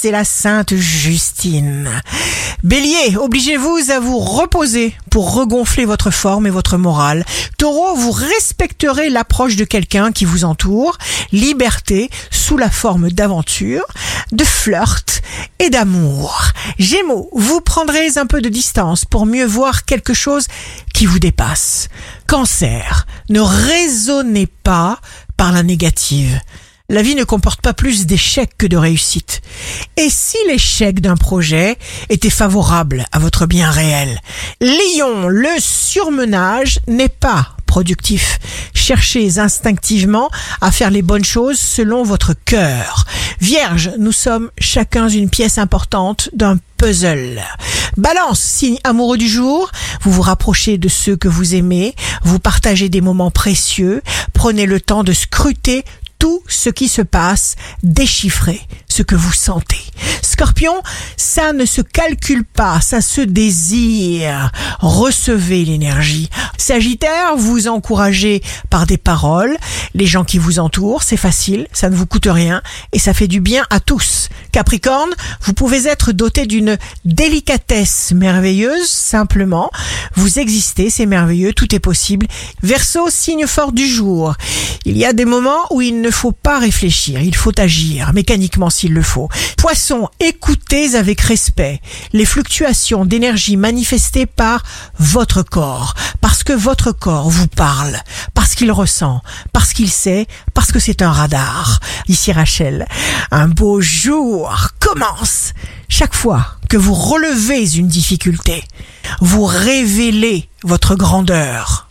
c'est la Sainte Justine. Bélier, obligez-vous à vous reposer pour regonfler votre forme et votre morale. Taureau, vous respecterez l'approche de quelqu'un qui vous entoure. Liberté sous la forme d'aventure, de flirt et d'amour. Gémeaux, vous prendrez un peu de distance pour mieux voir quelque chose qui vous dépasse. Cancer, ne raisonnez pas par la négative. La vie ne comporte pas plus d'échecs que de réussites. Et si l'échec d'un projet était favorable à votre bien réel? Lion, le surmenage n'est pas productif. Cherchez instinctivement à faire les bonnes choses selon votre cœur. Vierge, nous sommes chacun une pièce importante d'un puzzle. Balance, signe amoureux du jour, vous vous rapprochez de ceux que vous aimez, vous partagez des moments précieux, prenez le temps de scruter tout ce qui se passe, déchiffrez ce que vous sentez. Scorpion, ça ne se calcule pas, ça se désire. Recevez l'énergie. Sagittaire, vous encouragez par des paroles les gens qui vous entourent, c'est facile, ça ne vous coûte rien et ça fait du bien à tous. Capricorne, vous pouvez être doté d'une délicatesse merveilleuse, simplement. Vous existez, c'est merveilleux, tout est possible. Verseau, signe fort du jour. Il y a des moments où il ne faut pas réfléchir, il faut agir, mécaniquement s'il le faut. Poisson, écoutez avec respect les fluctuations d'énergie manifestées par votre corps, parce que votre corps vous parle, parce qu'il ressent, parce qu'il sait, parce que c'est un radar. Ici Rachel, un beau jour commence. Chaque fois que vous relevez une difficulté, vous révélez votre grandeur.